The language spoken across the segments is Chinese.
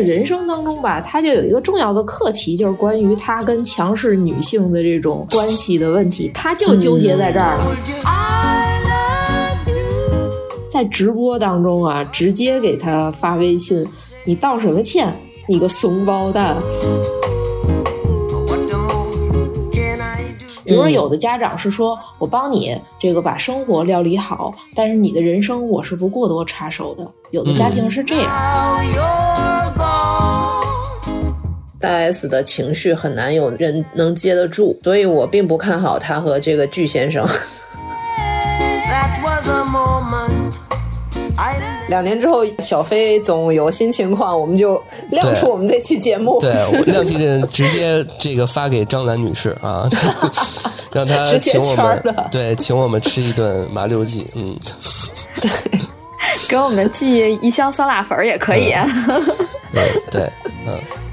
人生当中吧，他就有一个重要的课题，就是关于他跟强势女性的这种关系的问题，他就纠结在这儿了。在直播当中啊，直接给他发微信：“你道什么歉？你个怂包蛋！”比如说，有的家长是说：“我帮你这个把生活料理好，但是你的人生我是不过多插手的。”有的家庭是这样。大 S 的情绪很难有人能接得住，所以我并不看好他和这个巨先生。两年之后，小飞总有新情况，我们就亮出我们这期节目。对，亮起的直接这个发给张兰女士啊，让她请我们对，请我们吃一顿麻六记。嗯，对，给我们寄一箱酸辣粉也可以。对对，嗯。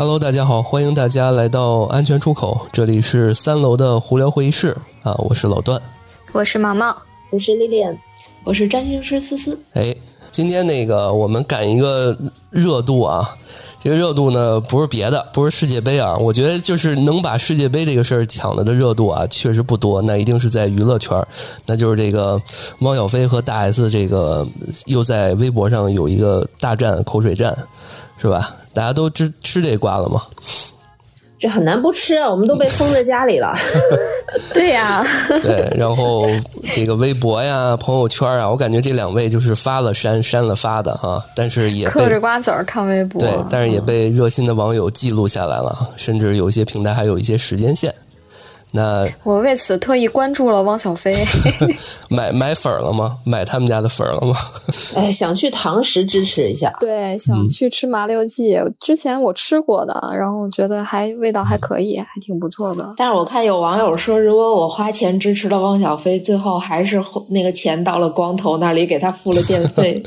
Hello，大家好，欢迎大家来到安全出口，这里是三楼的胡聊会议室啊，我是老段，我是毛毛，我是丽丽，我是占星师思思。哎，今天那个我们赶一个热度啊，这个热度呢不是别的，不是世界杯啊，我觉得就是能把世界杯这个事儿抢了的热度啊，确实不多，那一定是在娱乐圈，那就是这个汪小菲和大 S 这个又在微博上有一个大战口水战，是吧？大家都吃吃这瓜了吗？这很难不吃啊！我们都被封在家里了。对呀，对。然后这个微博呀、朋友圈啊，我感觉这两位就是发了删，删了发的啊。但是也嗑着瓜子儿看微博，对，但是也被热心的网友记录下来了，甚至有一些平台还有一些时间线。那我为此特意关注了汪小菲，买买粉了吗？买他们家的粉了吗？哎，想去堂食支持一下。对，想去吃麻六记。之前我吃过的，然后觉得还味道还可以，还挺不错的。但是我看有网友说，如果我花钱支持了汪小菲，最后还是那个钱到了光头那里，给他付了电费。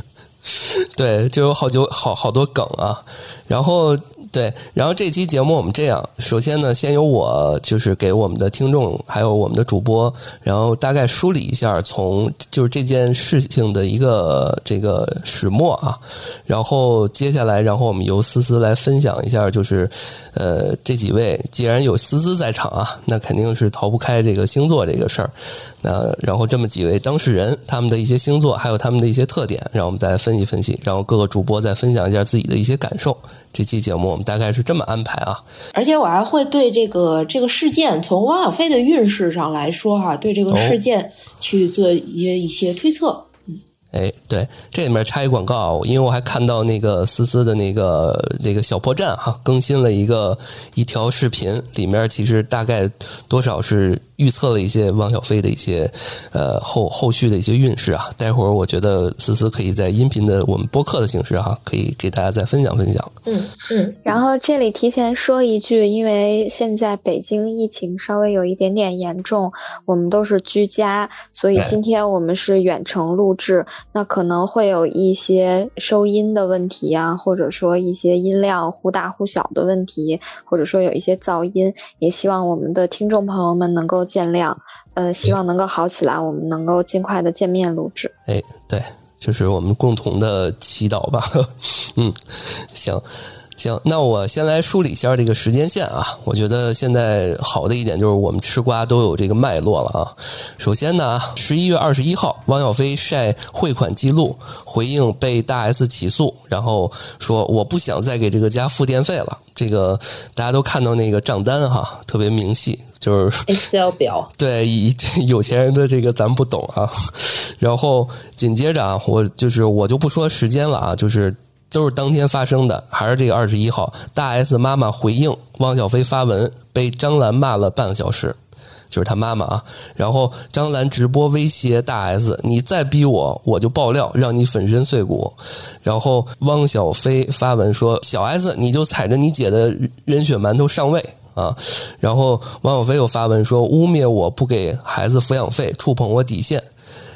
对，就有好久好好多梗啊，然后。对，然后这期节目我们这样，首先呢，先由我就是给我们的听众还有我们的主播，然后大概梳理一下从就是这件事情的一个这个始末啊，然后接下来，然后我们由思思来分享一下，就是呃这几位既然有思思在场啊，那肯定是逃不开这个星座这个事儿，那然后这么几位当事人他们的一些星座还有他们的一些特点，让我们再分析分析，然后各个主播再分享一下自己的一些感受。这期节目我们大概是这么安排啊，而且我还会对这个这个事件从汪小菲的运势上来说哈，对这个事件去做一些一些推测。哎，对，这里面插一广告，因为我还看到那个思思的那个那个小破站哈，更新了一个一条视频，里面其实大概多少是预测了一些汪小菲的一些呃后后续的一些运势啊。待会儿我觉得思思可以在音频的我们播客的形式哈，可以给大家再分享分享。嗯嗯。然后这里提前说一句，因为现在北京疫情稍微有一点点严重，我们都是居家，所以今天我们是远程录制。那可能会有一些收音的问题啊，或者说一些音量忽大忽小的问题，或者说有一些噪音，也希望我们的听众朋友们能够见谅。呃，希望能够好起来，我们能够尽快的见面录制。哎，对，就是我们共同的祈祷吧。嗯，行。行，那我先来梳理一下这个时间线啊。我觉得现在好的一点就是我们吃瓜都有这个脉络了啊。首先呢，十一月二十一号，汪小菲晒汇款记录，回应被大 S 起诉，然后说我不想再给这个家付电费了。这个大家都看到那个账单哈，特别明细，就是 Excel 表。对，以 有钱人的这个咱不懂啊。然后紧接着啊，我就是我就不说时间了啊，就是。都是当天发生的，还是这个二十一号，大 S 妈妈回应汪小菲发文，被张兰骂了半个小时，就是他妈妈啊。然后张兰直播威胁大 S：“ 你再逼我，我就爆料，让你粉身碎骨。”然后汪小菲发文说：“小 S，你就踩着你姐的人血馒头上位啊！”然后汪小菲又发文说：“污蔑我不给孩子抚养费，触碰我底线。”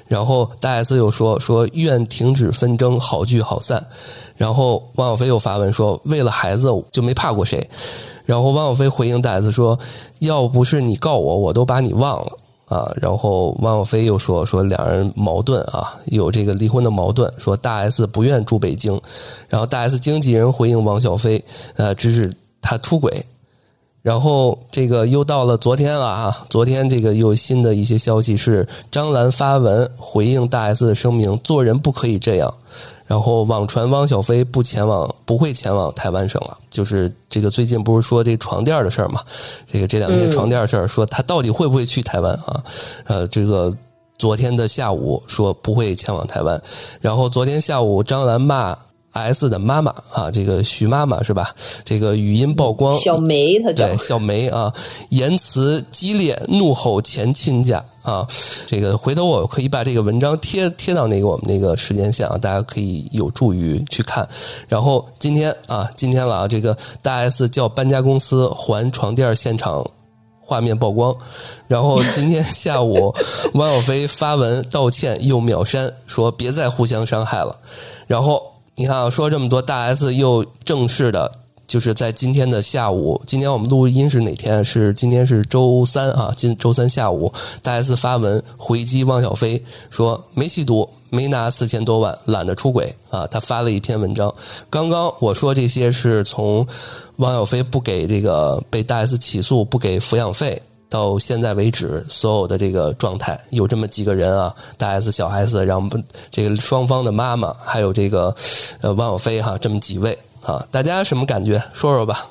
然后大 S 又说说愿停止纷争，好聚好散。然后汪小菲又发文说为了孩子就没怕过谁。然后汪小菲回应大 S 说要不是你告我，我都把你忘了啊。然后汪小菲又说说两人矛盾啊，有这个离婚的矛盾，说大 S 不愿住北京。然后大 S 经纪人回应汪小菲，呃，指使他出轨。然后这个又到了昨天了啊！昨天这个又新的一些消息是张兰发文回应大 S 的声明，做人不可以这样。然后网传汪小菲不前往，不会前往台湾省了。就是这个最近不是说这床垫的事儿嘛？这个这两天床垫的事儿，说他到底会不会去台湾啊？呃，这个昨天的下午说不会前往台湾。然后昨天下午张兰骂。S 的妈妈啊，这个徐妈妈是吧？这个语音曝光，小梅她对小梅啊，言辞激烈，怒吼前亲家啊。这个回头我可以把这个文章贴贴到那个我们那个时间线啊，大家可以有助于去看。然后今天啊，今天了啊，这个大 S 叫搬家公司还床垫现场画面曝光。然后今天下午，汪小菲发文道歉又秒删，说别再互相伤害了。然后。你看，说这么多，大 S 又正式的，就是在今天的下午，今天我们录音是哪天？是今天是周三啊，今周三下午，大 S 发文回击汪小菲，说没吸毒，没拿四千多万，懒得出轨啊。他发了一篇文章。刚刚我说这些是从汪小菲不给这个被大 S 起诉不给抚养费。到现在为止，所有的这个状态有这么几个人啊，大 S、小 S，然后这个双方的妈妈，还有这个呃汪小菲哈，这么几位啊，大家什么感觉？说说吧。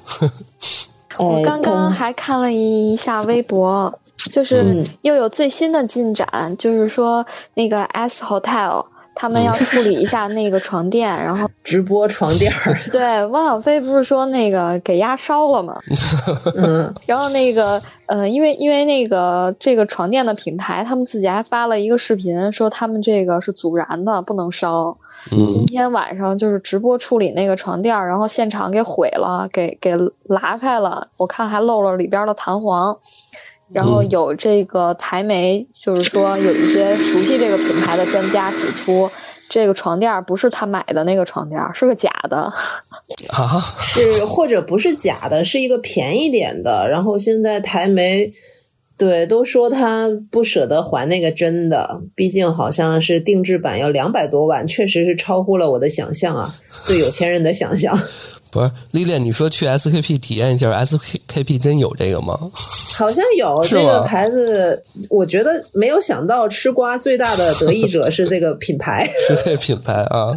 我刚刚还看了一下微博，就是又有最新的进展，就是说那个 S Hotel。他们要处理一下那个床垫，然后 直播床垫儿。对，汪小菲不是说那个给压烧了吗？嗯，然后那个呃，因为因为那个这个床垫的品牌，他们自己还发了一个视频，说他们这个是阻燃的，不能烧。嗯今天晚上就是直播处理那个床垫然后现场给毁了，给给拉开了，我看还漏了里边的弹簧。然后有这个台媒，就是说有一些熟悉这个品牌的专家指出，这个床垫不是他买的那个床垫，是个假的。啊，是或者不是假的，是一个便宜点的。然后现在台媒对都说他不舍得还那个真的，毕竟好像是定制版要两百多万，确实是超乎了我的想象啊，对有钱人的想象。不是丽丽，你说去 SKP 体验一下，SKP 真有这个吗？好像有这个牌子，我觉得没有想到吃瓜最大的得益者是。这个品牌，是。这个品牌啊！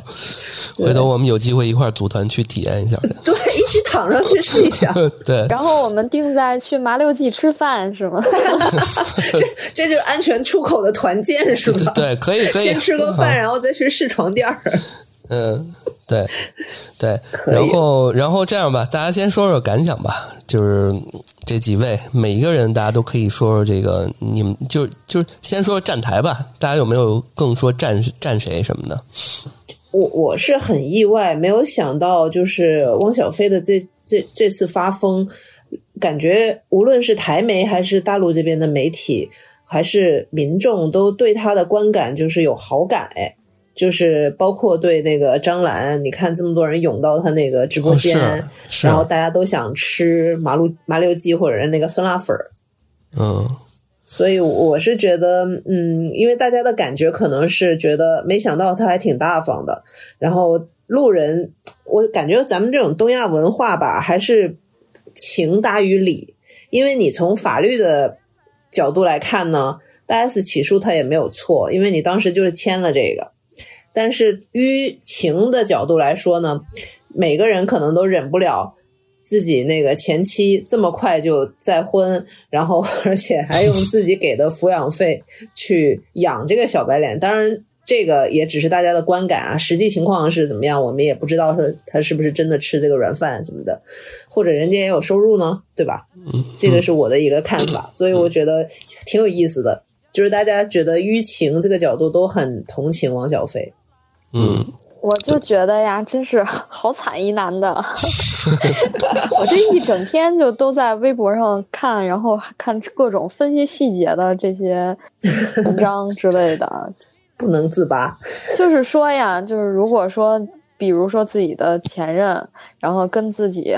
回头我们有机会一块组团去体验一下，对，一起躺上去试一下。对，然后我们定在去麻六记吃饭是吗？这这就是安全出口的团建是吧？对，可以可以，先吃个饭，然后再去试床垫。嗯。对，对，然后，然后这样吧，大家先说说感想吧。就是这几位，每一个人，大家都可以说说这个，你们就就先说站台吧。大家有没有更说站站谁什么的？我我是很意外，没有想到，就是汪小菲的这这这次发疯，感觉无论是台媒还是大陆这边的媒体，还是民众，都对他的观感就是有好感哎。就是包括对那个张兰，你看这么多人涌到他那个直播间，然后大家都想吃麻六麻六鸡或者是那个酸辣粉儿，嗯，所以我是觉得，嗯，因为大家的感觉可能是觉得没想到他还挺大方的，然后路人，我感觉咱们这种东亚文化吧，还是情大于理，因为你从法律的角度来看呢，大 S 起诉他也没有错，因为你当时就是签了这个。但是于情的角度来说呢，每个人可能都忍不了自己那个前妻这么快就再婚，然后 而且还用自己给的抚养费去养这个小白脸。当然，这个也只是大家的观感啊，实际情况是怎么样，我们也不知道说他是不是真的吃这个软饭怎么的，或者人家也有收入呢，对吧？这个是我的一个看法，所以我觉得挺有意思的，就是大家觉得舆情这个角度都很同情王小飞。嗯，我就觉得呀，真是好惨一男的。我这一整天就都在微博上看，然后看各种分析细节的这些文章之类的。不能自拔。就是说呀，就是如果说，比如说自己的前任，然后跟自己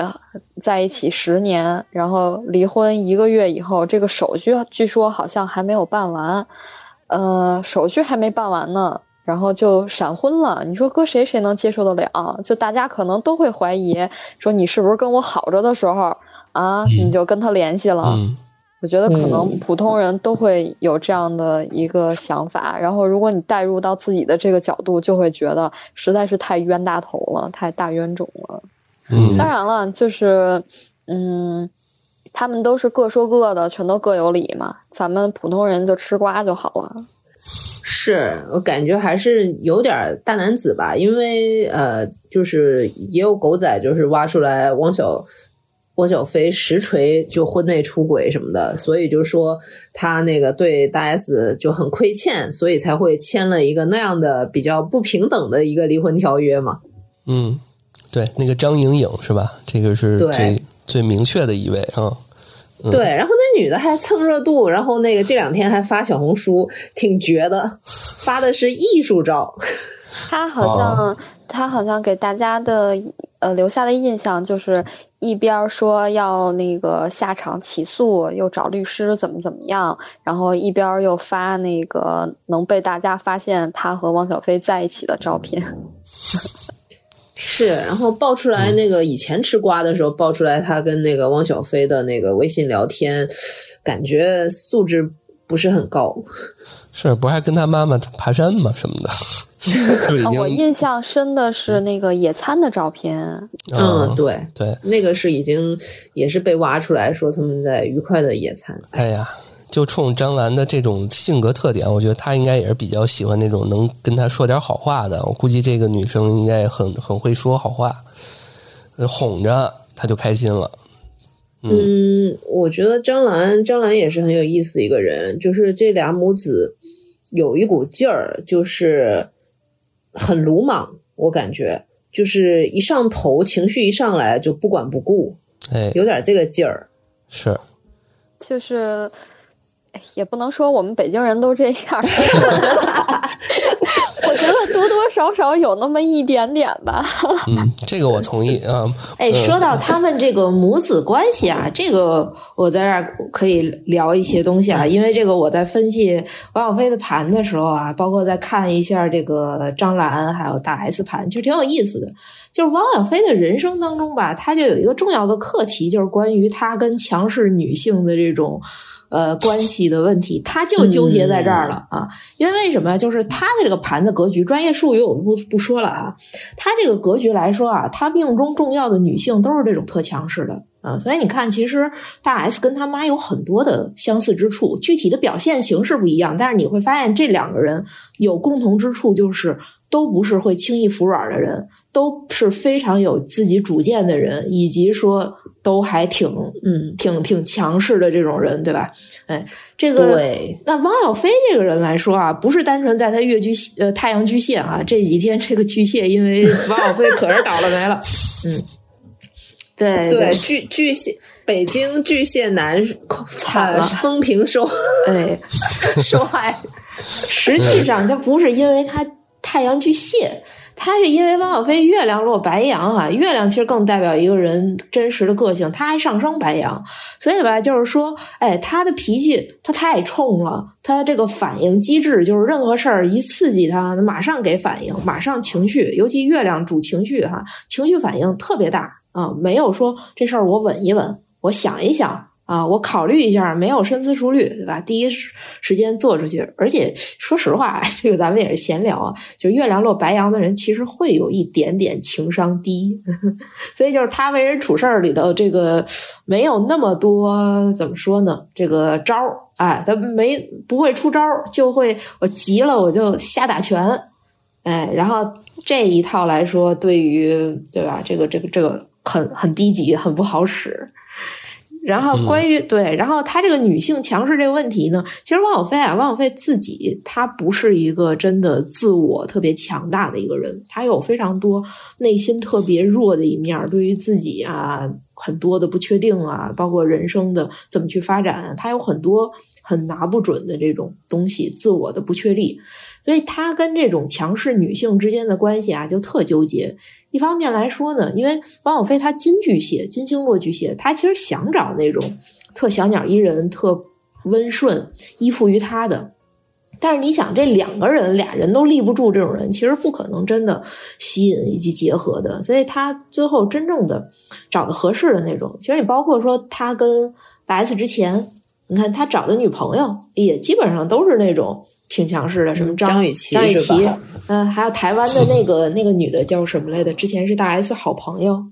在一起十年，然后离婚一个月以后，这个手续据说好像还没有办完，呃，手续还没办完呢。然后就闪婚了，你说搁谁谁能接受得了？就大家可能都会怀疑，说你是不是跟我好着的时候啊，你就跟他联系了？我觉得可能普通人都会有这样的一个想法。然后如果你带入到自己的这个角度，就会觉得实在是太冤大头了，太大冤种了。当然了，就是嗯，他们都是各说各的，全都各有理嘛。咱们普通人就吃瓜就好了。是我感觉还是有点大男子吧，因为呃，就是也有狗仔就是挖出来汪小汪小菲实锤就婚内出轨什么的，所以就说他那个对大 S 就很亏欠，所以才会签了一个那样的比较不平等的一个离婚条约嘛。嗯，对，那个张颖颖是吧？这个是最最明确的一位啊。对，然后那女的还蹭热度，然后那个这两天还发小红书，挺绝的，发的是艺术照。她好像，她好像给大家的呃留下的印象就是一边说要那个下场起诉，又找律师怎么怎么样，然后一边又发那个能被大家发现她和汪小菲在一起的照片。是，然后爆出来那个以前吃瓜的时候爆出来他跟那个汪小菲的那个微信聊天，感觉素质不是很高。是，不还跟他妈妈爬山吗？什么的？我印象深的是那个野餐的照片。嗯，对对，那个是已经也是被挖出来说他们在愉快的野餐。哎呀。就冲张兰的这种性格特点，我觉得她应该也是比较喜欢那种能跟她说点好话的。我估计这个女生应该很很会说好话，哄着她就开心了。嗯，我觉得张兰张兰也是很有意思一个人，就是这俩母子有一股劲儿，就是很鲁莽。我感觉就是一上头，情绪一上来就不管不顾，哎，有点这个劲儿。是，就是。也不能说我们北京人都这样，我觉得多多少少有那么一点点吧。嗯，这个我同意啊。哎，说到他们这个母子关系啊，这个我在这儿可以聊一些东西啊，因为这个我在分析王小飞的盘的时候啊，包括在看一下这个张兰还有大 S 盘，其实挺有意思的。就是王小飞的人生当中吧，他就有一个重要的课题，就是关于他跟强势女性的这种。呃，关系的问题，他就纠结在这儿了啊！因为为什么？就是他的这个盘的格局，专业术语我们不不说了啊。他这个格局来说啊，他命中重要的女性都是这种特强势的啊，所以你看，其实大 S 跟他妈有很多的相似之处，具体的表现形式不一样，但是你会发现这两个人有共同之处，就是都不是会轻易服软的人。都是非常有自己主见的人，以及说都还挺嗯挺挺强势的这种人，对吧？哎，这个那汪小菲这个人来说啊，不是单纯在他月巨呃太阳巨蟹啊，这几天这个巨蟹因为汪小菲可是倒了霉了，嗯，对对巨巨蟹北京巨蟹男 惨了，风评受哎受害，实际上他不是因为他太阳巨蟹。他是因为汪小菲月亮落白羊啊，月亮其实更代表一个人真实的个性，他还上升白羊，所以吧，就是说，哎，他的脾气他太冲了，他这个反应机制就是任何事儿一刺激他，马上给反应，马上情绪，尤其月亮主情绪哈，情绪反应特别大啊，没有说这事儿我稳一稳，我想一想。啊，我考虑一下，没有深思熟虑，对吧？第一时间做出去，而且说实话，这个咱们也是闲聊啊。就月亮落白羊的人，其实会有一点点情商低，所以就是他为人处事儿里头，这个没有那么多怎么说呢？这个招儿，哎，他没不会出招儿，就会我急了我就瞎打拳，哎，然后这一套来说，对于对吧？这个这个这个很很低级，很不好使。然后关于对，然后他这个女性强势这个问题呢，其实汪小菲啊，汪小菲自己他不是一个真的自我特别强大的一个人，他有非常多内心特别弱的一面，对于自己啊很多的不确定啊，包括人生的怎么去发展，他有很多很拿不准的这种东西，自我的不确立，所以他跟这种强势女性之间的关系啊，就特纠结。一方面来说呢，因为王小飞他金巨蟹，金星落巨蟹，他其实想找那种特小鸟依人、特温顺、依附于他的。但是你想，这两个人俩人都立不住，这种人其实不可能真的吸引以及结合的。所以他最后真正的找的合适的那种，其实你包括说他跟大 S 之前，你看他找的女朋友也基本上都是那种挺强势的，什么张雨绮、张雨绮，嗯，还有台湾的那个那个女的叫什么来的？之前是大 S 好朋友。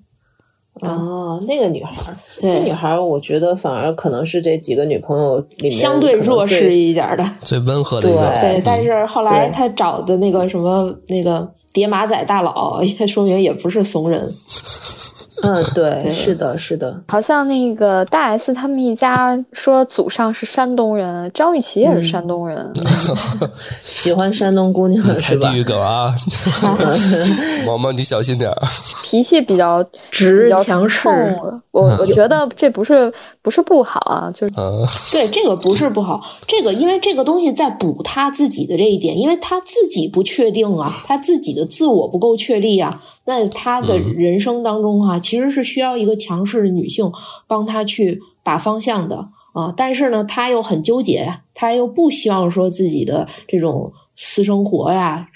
哦，那个女孩，那女孩，我觉得反而可能是这几个女朋友里面相对弱势一点的，最温和的一个。对，但是后来他找的那个什么那个叠马仔大佬，也说明也不是怂人。嗯，对，是的，是的，好像那个大 S 他们一家说祖上是山东人，张雨绮也是山东人，喜欢山东姑娘是吧？地狱梗啊，毛毛你小心点儿，脾气比较直强冲。我我觉得这不是不是不好啊，就是对这个不是不好，这个因为这个东西在补他自己的这一点，因为他自己不确定啊，他自己的自我不够确立啊。那他的人生当中哈，其实是需要一个强势的女性帮他去把方向的啊。但是呢，他又很纠结，他又不希望说自己的这种私生活呀。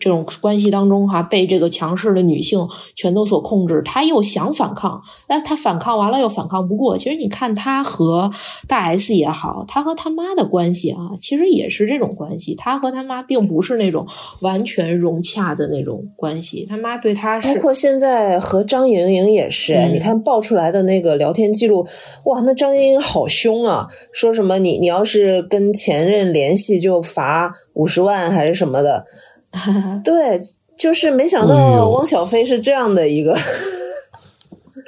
这种关系当中哈，被这个强势的女性全都所控制，他又想反抗，那他反抗完了又反抗不过。其实你看他和大 S 也好，他和他妈的关系啊，其实也是这种关系。他和他妈并不是那种完全融洽的那种关系，他妈对他是。包括现在和张莹莹也是，你看爆出来的那个聊天记录，哇，那张莹莹好凶啊，说什么你你要是跟前任联系就罚五十万还是什么的。对，就是没想到汪小菲是这样的一个，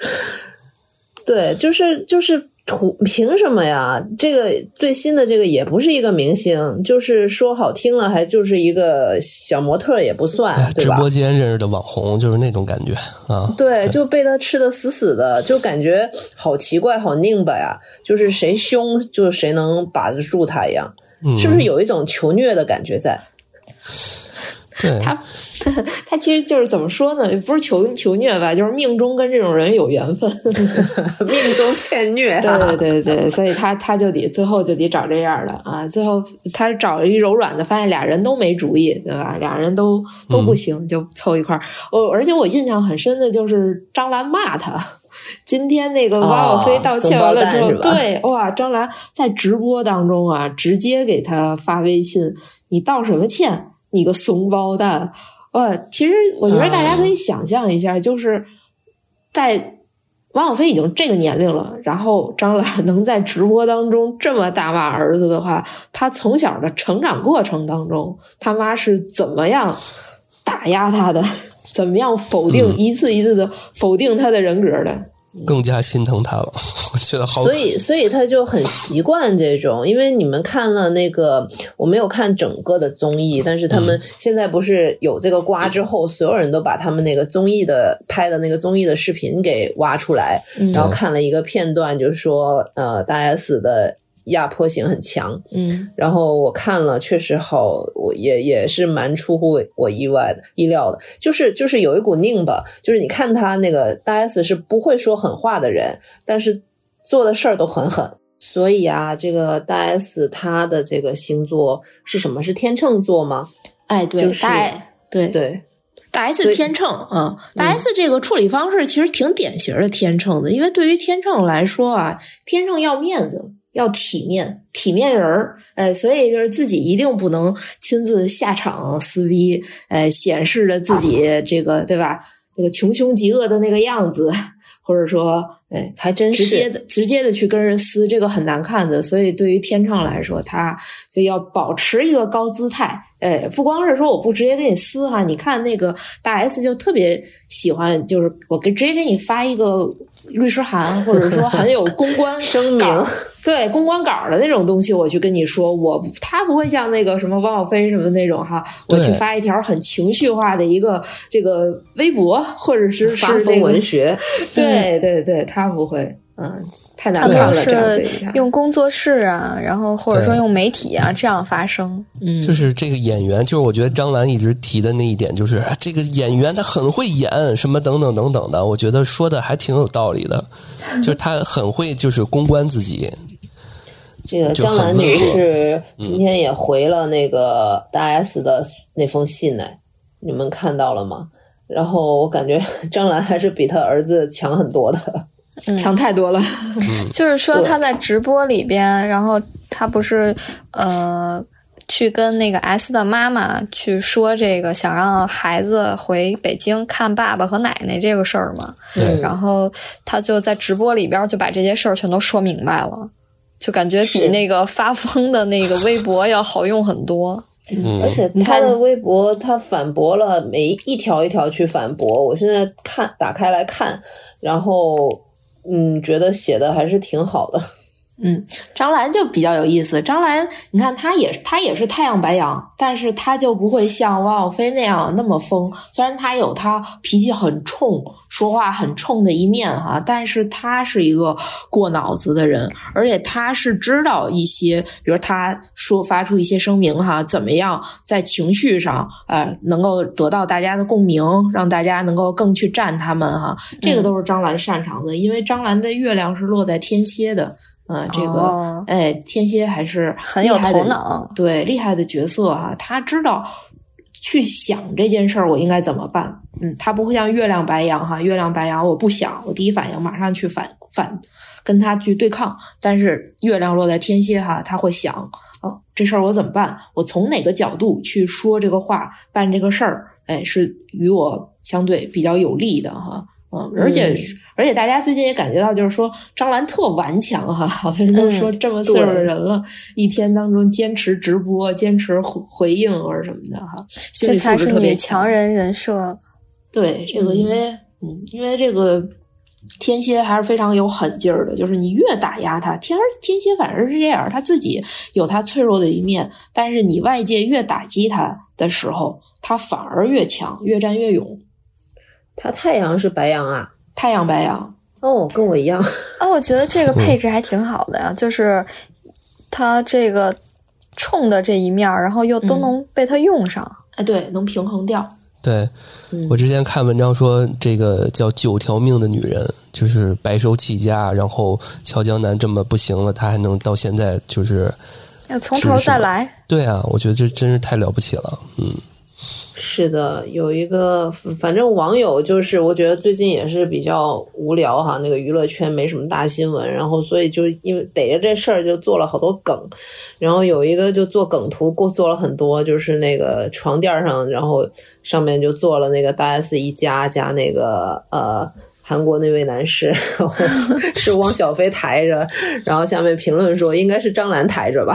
对，就是就是图凭什么呀？这个最新的这个也不是一个明星，就是说好听了，还就是一个小模特也不算，直播间认识的网红，就是那种感觉啊。对，就被他吃的死死的，就感觉好奇怪，好拧巴呀。就是谁凶，就谁能把得住他一样，是不是有一种求虐的感觉在？他 他其实就是怎么说呢？不是求求虐吧，就是命中跟这种人有缘分，命中欠虐。对对对对，所以他他就得最后就得找这样的啊。最后他找一柔软的，发现俩人都没主意，对吧？俩人都都不行，就凑一块儿。我而且我印象很深的就是张兰骂他。今天那个汪小菲道歉完了之后，对哇，张兰在直播当中啊，直接给他发微信：“你道什么歉？”你个怂包蛋！呃，其实我觉得大家可以想象一下，就是在王小飞已经这个年龄了，然后张兰能在直播当中这么大骂儿子的话，他从小的成长过程当中，他妈是怎么样打压他的，怎么样否定一次一次的否定他的人格的。更加心疼他了，我觉得好。所以，所以他就很习惯这种，因为你们看了那个，我没有看整个的综艺，但是他们现在不是有这个瓜之后，所有人都把他们那个综艺的拍的那个综艺的视频给挖出来，然后看了一个片段，就是说，呃，大 S 的。压迫性很强，嗯，然后我看了，确实好，我也也是蛮出乎我意外的意料的，就是就是有一股拧巴，就是你看他那个大 S 是不会说狠话的人，但是做的事儿都很狠，所以啊，这个大 S 他的这个星座是什么？是天秤座吗？哎，对，就大对对，大 S 天秤啊，大 S 这个处理方式其实挺典型的天秤的，因为对于天秤来说啊，天秤要面子。要体面，体面人儿，哎，所以就是自己一定不能亲自下场撕逼，哎，显示着自己这个对吧？那个穷凶极恶的那个样子，或者说，哎，还真是直接的直接的去跟人撕，这个很难看的。所以对于天秤来说，他就要保持一个高姿态，哎，不光是说我不直接跟你撕哈，你看那个大 S 就特别喜欢，就是我给直接给你发一个律师函，或者说很有公关声明。对公关稿的那种东西，我去跟你说，我他不会像那个什么汪小菲什么那种哈，我去发一条很情绪化的一个这个微博，或者是发疯文学，对对对，他不会，嗯。太难看了，这样用工作室啊，然后或者说用媒体啊这样发声，嗯，就是这个演员，就是我觉得张兰一直提的那一点，就是这个演员他很会演，什么等等等等的，我觉得说的还挺有道理的，就是他很会就是公关自己。这个张兰女士今天也回了那个大 S 的那封信呢，你们看到了吗？然后我感觉 张兰还是比他儿子强很多的。强太多了，就是说他在直播里边，然后他不是呃去跟那个 S 的妈妈去说这个想让孩子回北京看爸爸和奶奶这个事儿嘛？对。然后他就在直播里边就把这些事儿全都说明白了，就感觉比那个发疯的那个微博要好用很多。嗯。而且他的微博他反驳了每一条一条去反驳，我现在看打开来看，然后。嗯，觉得写的还是挺好的。嗯，张兰就比较有意思。张兰，你看她也她也是太阳白羊，但是她就不会像汪小菲那样那么疯。虽然她有她脾气很冲、说话很冲的一面哈，但是她是一个过脑子的人，而且她是知道一些，比如她说发出一些声明哈，怎么样在情绪上呃能够得到大家的共鸣，让大家能够更去站他们哈，这个都是张兰擅长的，因为张兰的月亮是落在天蝎的。嗯，这个哎，天蝎还是很有头脑，对厉害的角色哈，他知道去想这件事儿，我应该怎么办？嗯，他不会像月亮白羊哈，月亮白羊我不想，我第一反应马上去反反跟他去对抗，但是月亮落在天蝎哈，他会想，哦，这事儿我怎么办？我从哪个角度去说这个话，办这个事儿？哎，是与我相对比较有利的哈。嗯，而且而且大家最近也感觉到，就是说张兰特顽强哈，好多人都说这么岁数的人了，一天当中坚持直播、坚持回回应或者什么的哈，这才是女强人人设。对这个，因为嗯，因为这个天蝎还是非常有狠劲儿的，就是你越打压他，天天蝎反而是这样，他自己有他脆弱的一面，但是你外界越打击他的时候，他反而越强，越战越勇。他太阳是白羊啊，太阳白羊哦，跟我一样。哦，我觉得这个配置还挺好的呀，就是他这个冲的这一面，然后又都能被他用上。哎，对，能平衡掉。对，我之前看文章说，这个叫九条命的女人，就是白手起家，然后乔江南这么不行了，她还能到现在就是要从头再来。对啊，我觉得这真是太了不起了，嗯。是的，有一个，反正网友就是，我觉得最近也是比较无聊哈，那个娱乐圈没什么大新闻，然后所以就因为逮着这事儿就做了好多梗，然后有一个就做梗图，过做了很多，就是那个床垫上，然后上面就做了那个大 S 一家加那个呃韩国那位男士，然后是汪小菲抬着，然后下面评论说应该是张兰抬着吧。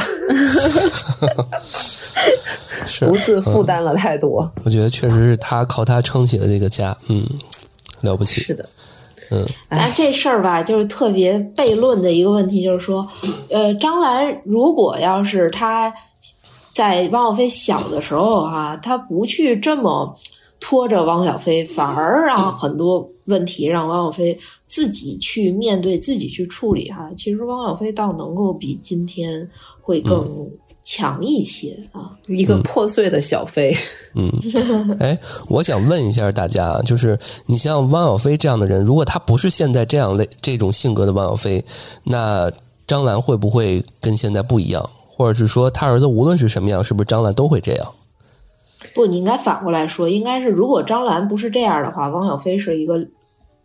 独自负担了太多，我觉得确实是他靠他撑起了这个家，嗯，了不起，是的，嗯。但这事儿吧，就是特别悖论的一个问题，就是说，呃，张兰如果要是他在汪小菲小的时候哈，他不去这么拖着汪小菲，反而让很多问题让汪小菲自己去面对、自己去处理哈。其实汪小菲倒能够比今天会更。强一些啊，一个破碎的小飞。嗯，哎，我想问一下大家，就是你像汪小菲这样的人，如果他不是现在这样类这种性格的汪小菲，那张兰会不会跟现在不一样？或者是说，他儿子无论是什么样，是不是张兰都会这样？不，你应该反过来说，应该是如果张兰不是这样的话，汪小菲是一个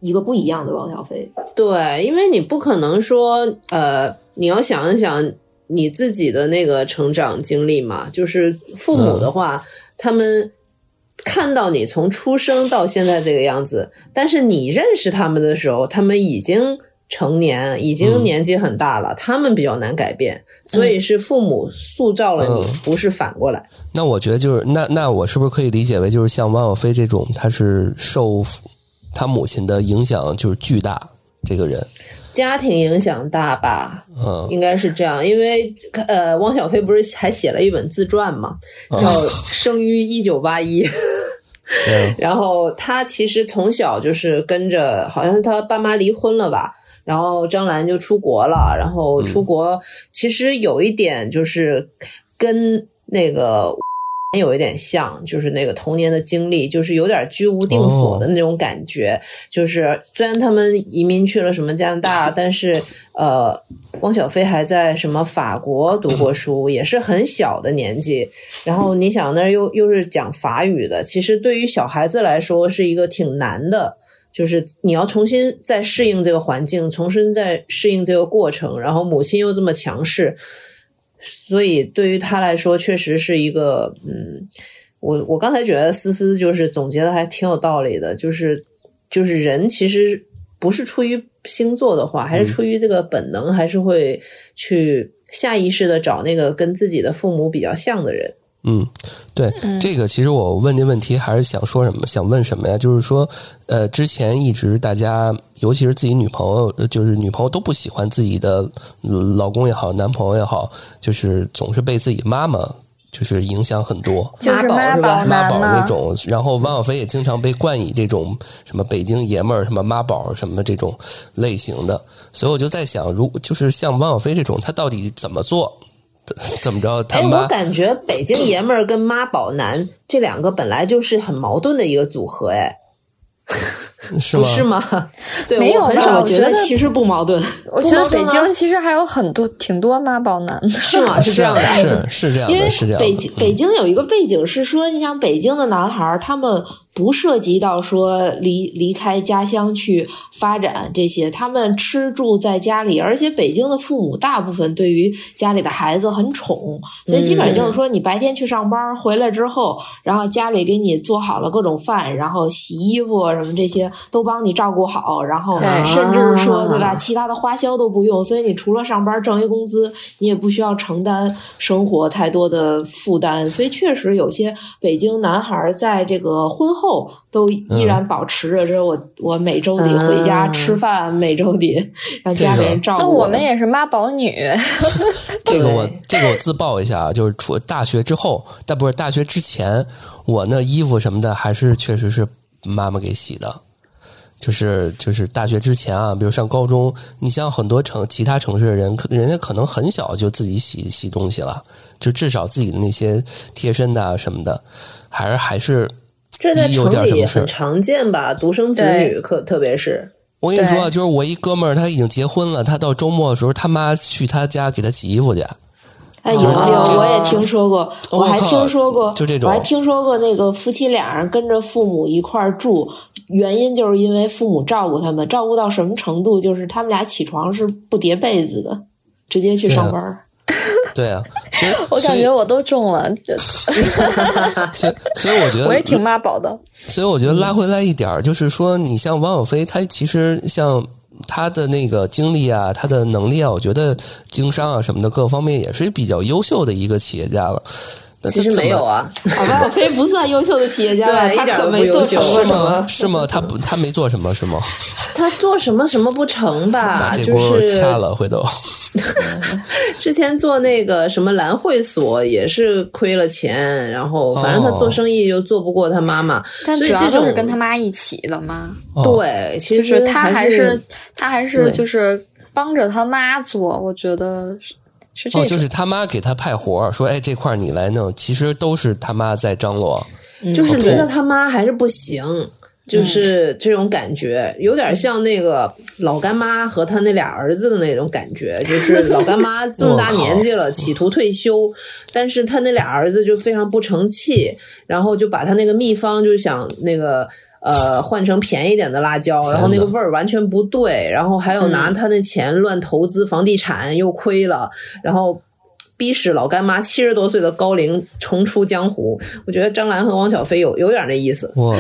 一个不一样的王小飞。对，因为你不可能说，呃，你要想一想。你自己的那个成长经历嘛，就是父母的话，他们看到你从出生到现在这个样子，但是你认识他们的时候，他们已经成年，已经年纪很大了，他们比较难改变，所以是父母塑造了你，不是反过来。那我觉得就是，那那我是不是可以理解为，就是像汪小菲这种，他是受他母亲的影响就是巨大，这个人。家庭影响大吧？嗯，应该是这样，因为呃，汪小菲不是还写了一本自传嘛，叫《生于一九八一》。然后他其实从小就是跟着，好像是他爸妈离婚了吧，然后张兰就出国了，然后出国其实有一点就是跟那个。有一点像，就是那个童年的经历，就是有点居无定所的那种感觉。就是虽然他们移民去了什么加拿大，但是呃，汪小菲还在什么法国读过书，也是很小的年纪。然后你想，那又又是讲法语的，其实对于小孩子来说是一个挺难的，就是你要重新再适应这个环境，重新再适应这个过程。然后母亲又这么强势。所以对于他来说，确实是一个嗯，我我刚才觉得思思就是总结的还挺有道理的，就是就是人其实不是出于星座的话，还是出于这个本能，还是会去下意识的找那个跟自己的父母比较像的人。嗯，对，这个其实我问这问题还是想说什么？想问什么呀？就是说，呃，之前一直大家，尤其是自己女朋友，就是女朋友都不喜欢自己的老公也好，男朋友也好，就是总是被自己妈妈就是影响很多，就是妈宝妈宝那种。然后汪小菲也经常被冠以这种什么北京爷们儿、什么妈宝什么这种类型的。所以我就在想，如就是像汪小菲这种，他到底怎么做？怎么着？哎，我感觉北京爷们儿跟妈宝男这两个本来就是很矛盾的一个组合，哎，是吗？是吗？对，没有，很少觉得其实不矛盾。我觉得北京其实还有很多挺多妈宝男，是吗？是这样的，是是这样的，是这样的。北京北京有一个背景是说，你想北京的男孩儿他们。不涉及到说离离开家乡去发展这些，他们吃住在家里，而且北京的父母大部分对于家里的孩子很宠，所以基本上就是说，你白天去上班回来之后，然后家里给你做好了各种饭，然后洗衣服什么这些都帮你照顾好，然后甚至说对吧，其他的花销都不用，所以你除了上班挣一工资，你也不需要承担生活太多的负担，所以确实有些北京男孩在这个婚后。后都依然保持着，这是我我每周得回家吃饭，每周得 让家里人照顾。那我们也是妈宝女。这个我这个我自曝一下啊，就是出大学之后，但不是大学之前，我那衣服什么的还是确实是妈妈给洗的。就是就是大学之前啊，比如上高中，你像很多城其他城市的人，人家可能很小就自己洗洗东西了，就至少自己的那些贴身的什么的，还是还是。这在城里很常见吧，独生子女可特别是。我跟你说，就是我一哥们儿，他已经结婚了，他到周末的时候，他妈去他家给他洗衣服去。哎，有有，我也听说过，我还听说过，就这种，我还听说过那个夫妻俩人跟着父母一块儿住，原因就是因为父母照顾他们，照顾到什么程度，就是他们俩起床是不叠被子的，直接去上班。对啊，所以 我感觉我都中了，所以所以我觉得我也挺妈宝的。所以我觉得拉回来一点就是说，你像王小飞，他其实像他的那个经历啊，他的能力啊，我觉得经商啊什么的各方面也是比较优秀的一个企业家了。其实没有啊，王小飞不算优秀的企业家，他可没做什么，是吗？他不，他没做什么，是吗？他做什么什么不成吧？把这锅掐了，回头。之前做那个什么蓝会所也是亏了钱，然后反正他做生意又做不过他妈妈，但主要就是跟他妈一起的嘛。对，其实他还是他还是就是帮着他妈做，我觉得。哦，就是他妈给他派活儿说：“哎，这块你来弄。”其实都是他妈在张罗，就是觉得他妈还是不行，就是这种感觉，有点像那个老干妈和他那俩儿子的那种感觉。就是老干妈 这么大年纪了，企图退休，但是他那俩儿子就非常不成器，然后就把他那个秘方就想那个。呃，换成便宜点的辣椒，然后那个味儿完全不对，然后还有拿他那钱乱投资房地产又亏了，然后。逼使老干妈七十多岁的高龄重出江湖，我觉得张兰和汪小菲有有点那意思。我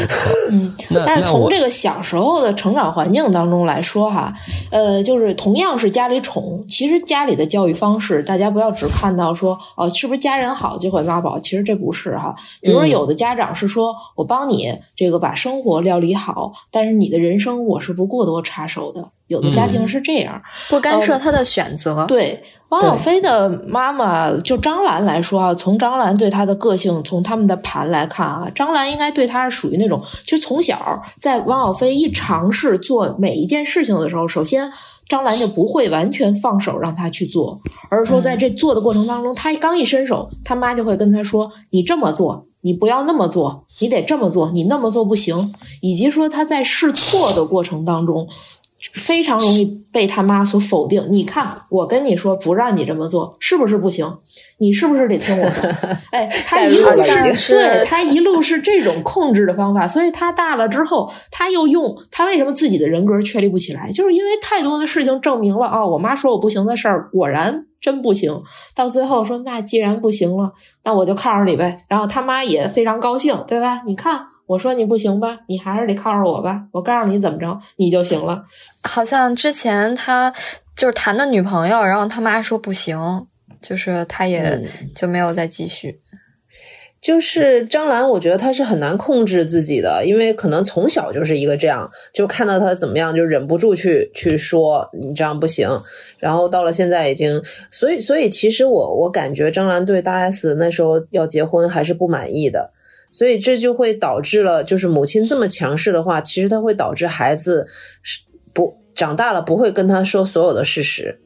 嗯，但是从这个小时候的成长环境当中来说哈，呃，就是同样是家里宠，其实家里的教育方式，大家不要只看到说哦，是不是家人好就会妈宝？其实这不是哈。比如说有的家长是说我帮你这个把生活料理好，但是你的人生我是不过多插手的。有的家庭是这样，不干涉他的选择。对汪小菲的妈妈，就张兰来说啊，从张兰对她的个性，从他们的盘来看啊，张兰应该对她是属于那种，就从小在汪小菲一尝试做每一件事情的时候，首先张兰就不会完全放手让他去做，而是说在这做的过程当中，他刚一伸手，他妈就会跟他说：“你这么做。”你不要那么做，你得这么做，你那么做不行。以及说他在试错的过程当中，非常容易被他妈所否定。你看，我跟你说不让你这么做，是不是不行？你是不是得听我的？哎，他一路是对他一路是这种控制的方法，所以他大了之后，他又用他为什么自己的人格确立不起来？就是因为太多的事情证明了啊，我妈说我不行的事儿，果然。真不行，到最后说那既然不行了，那我就靠着你呗。然后他妈也非常高兴，对吧？你看我说你不行吧，你还是得靠着我吧。我告诉你怎么着，你就行了。好像之前他就是谈的女朋友，然后他妈说不行，就是他也就没有再继续。就是张兰，我觉得她是很难控制自己的，因为可能从小就是一个这样，就看到她怎么样就忍不住去去说你这样不行，然后到了现在已经，所以所以其实我我感觉张兰对大 S 那时候要结婚还是不满意的，所以这就会导致了，就是母亲这么强势的话，其实她会导致孩子是不长大了不会跟他说所有的事实，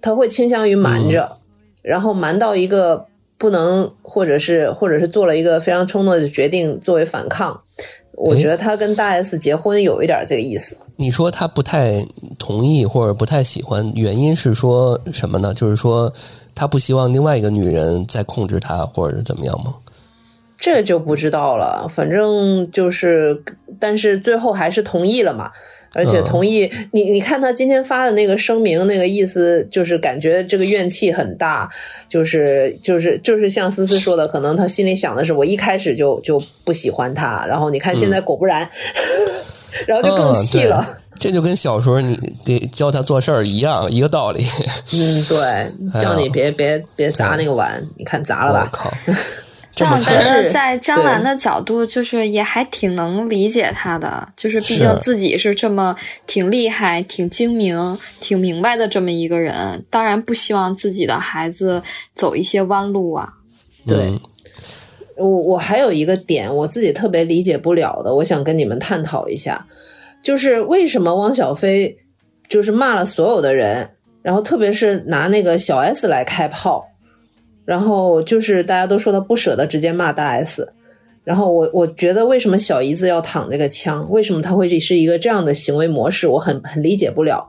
他会倾向于瞒着，然后瞒到一个。不能，或者是，或者是做了一个非常冲动的决定作为反抗。我觉得他跟大 S 结婚有一点这个意思。你说他不太同意或者不太喜欢，原因是说什么呢？就是说他不希望另外一个女人再控制他，或者是怎么样吗？这就不知道了。反正就是，但是最后还是同意了嘛。而且同意你，你看他今天发的那个声明，那个意思就是感觉这个怨气很大，就是就是就是像思思说的，可能他心里想的是，我一开始就就不喜欢他，然后你看现在果不然，然后就更气了。这就跟小时候你得教他做事儿一样，一个道理。嗯，对，叫你别别别砸那个碗，你看砸了吧？靠！但我觉得，在张兰的角度，就是也还挺能理解他的，就是毕竟自己是这么挺厉害、挺精明、挺明白的这么一个人，当然不希望自己的孩子走一些弯路啊。对，我我还有一个点，我自己特别理解不了的，我想跟你们探讨一下，就是为什么汪小菲就是骂了所有的人，然后特别是拿那个小 S 来开炮。然后就是大家都说他不舍得直接骂大 S，然后我我觉得为什么小姨子要躺这个枪？为什么他会是一个这样的行为模式？我很很理解不了，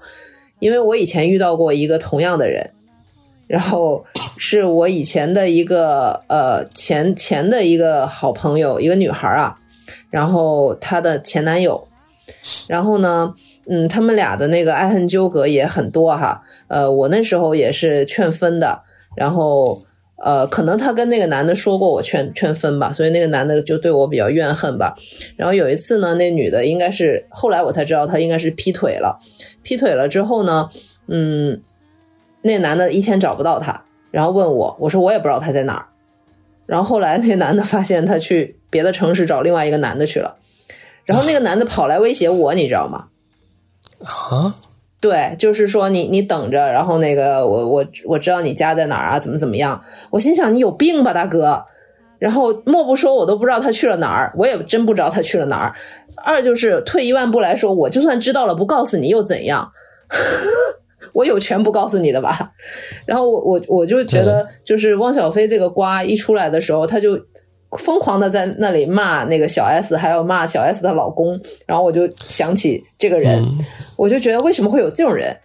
因为我以前遇到过一个同样的人，然后是我以前的一个呃前前的一个好朋友，一个女孩啊，然后她的前男友，然后呢，嗯，他们俩的那个爱恨纠葛也很多哈，呃，我那时候也是劝分的，然后。呃，可能他跟那个男的说过我劝劝分吧，所以那个男的就对我比较怨恨吧。然后有一次呢，那女的应该是后来我才知道她应该是劈腿了。劈腿了之后呢，嗯，那男的一天找不到她，然后问我，我说我也不知道他在哪儿。然后后来那男的发现他去别的城市找另外一个男的去了，然后那个男的跑来威胁我，你知道吗？啊？对，就是说你你等着，然后那个我我我知道你家在哪儿啊，怎么怎么样？我心想你有病吧，大哥。然后莫不说我都不知道他去了哪儿，我也真不知道他去了哪儿。二就是退一万步来说，我就算知道了不告诉你又怎样？我有权不告诉你的吧？然后我我我就觉得，就是汪小菲这个瓜一出来的时候，他就。疯狂的在那里骂那个小 S，还有骂小 S 的老公，然后我就想起这个人，我就觉得为什么会有这种人？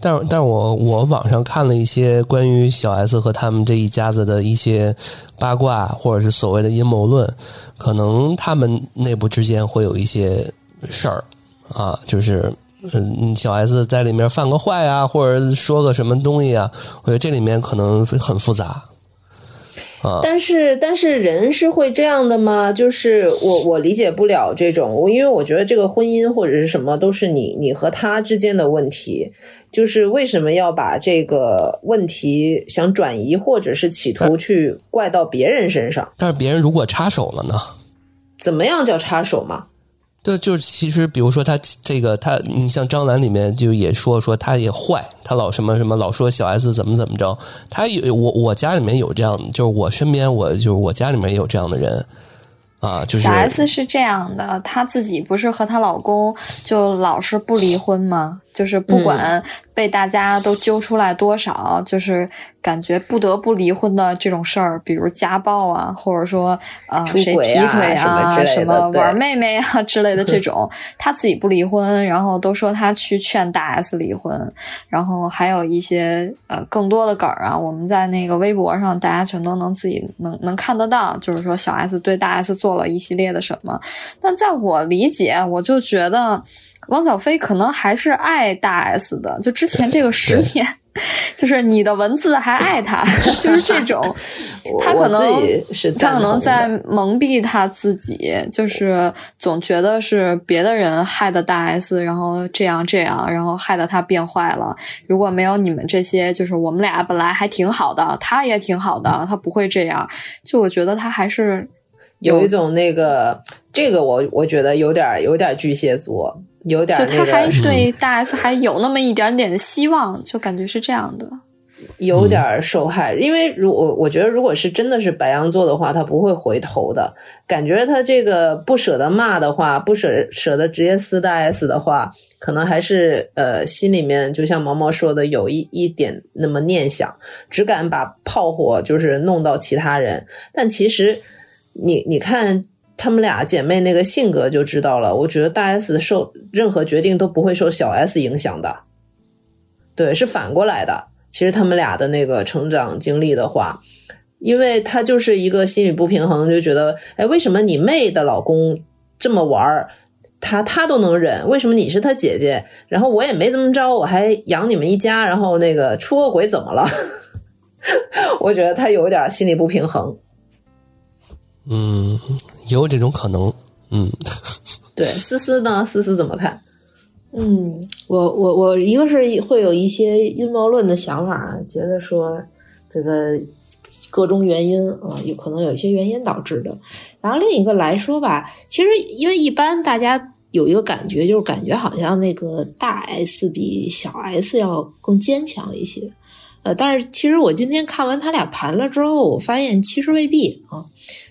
但但我我网上看了一些关于小 S 和他们这一家子的一些八卦，或者是所谓的阴谋论，可能他们内部之间会有一些事儿啊，就是嗯，小 S 在里面犯个坏啊，或者说个什么东西啊，我觉得这里面可能很复杂。但是，但是人是会这样的吗？就是我，我理解不了这种，我因为我觉得这个婚姻或者是什么都是你你和他之间的问题，就是为什么要把这个问题想转移，或者是企图去怪到别人身上？但是别人如果插手了呢？怎么样叫插手嘛？就，就是其实比如说他这个他，你像张兰里面就也说说他也坏，他老什么什么老说小 S 怎么怎么着，他有我我家里面有这样，就是我身边我就是我家里面有这样的人。啊，就是小 S 是这样的，她自己不是和她老公就老是不离婚吗？就是不管被大家都揪出来多少，就是感觉不得不离婚的这种事儿，比如家暴啊，或者说呃谁劈腿啊，什么玩妹妹啊之类的这 种，他自己不离婚，然后都说他去劝大 S 离婚，然后还有一些呃更多的梗儿啊，我们在那个微博上大家全都能自己能能看得到，就是说小 S 对大 S 做了一系列的什么，但在我理解，我就觉得。汪小菲可能还是爱大 S 的，就之前这个十年，就是你的文字还爱他，就是这种，他可能他可能在蒙蔽他自己，就是总觉得是别的人害的大 S，然后这样这样，然后害得他变坏了。如果没有你们这些，就是我们俩本来还挺好的，他也挺好的，他不会这样。就我觉得他还是有一种那个，这个我我觉得有点有点巨蟹座。有点，就他还对大 S 还有那么一点点的希望，就感觉是这样的，有点受害。因为如我我觉得，如果是真的是白羊座的话，他不会回头的。感觉他这个不舍得骂的话，不舍舍得直接撕大 S 的话，可能还是呃心里面就像毛毛说的，有一一点那么念想，只敢把炮火就是弄到其他人。但其实你你看。她们俩姐妹那个性格就知道了。我觉得大 S 受任何决定都不会受小 S 影响的，对，是反过来的。其实他们俩的那个成长经历的话，因为她就是一个心理不平衡，就觉得，哎，为什么你妹的老公这么玩儿，他他都能忍，为什么你是他姐姐？然后我也没怎么着，我还养你们一家，然后那个出个轨怎么了？我觉得他有点心理不平衡。嗯。有这种可能，嗯，对，思思呢？思思怎么看？嗯，我我我一个是会有一些阴谋论的想法，觉得说这个各种原因啊，有可能有一些原因导致的。然后另一个来说吧，其实因为一般大家有一个感觉，就是感觉好像那个大 S 比小 S 要更坚强一些。呃，但是其实我今天看完他俩盘了之后，我发现其实未必啊，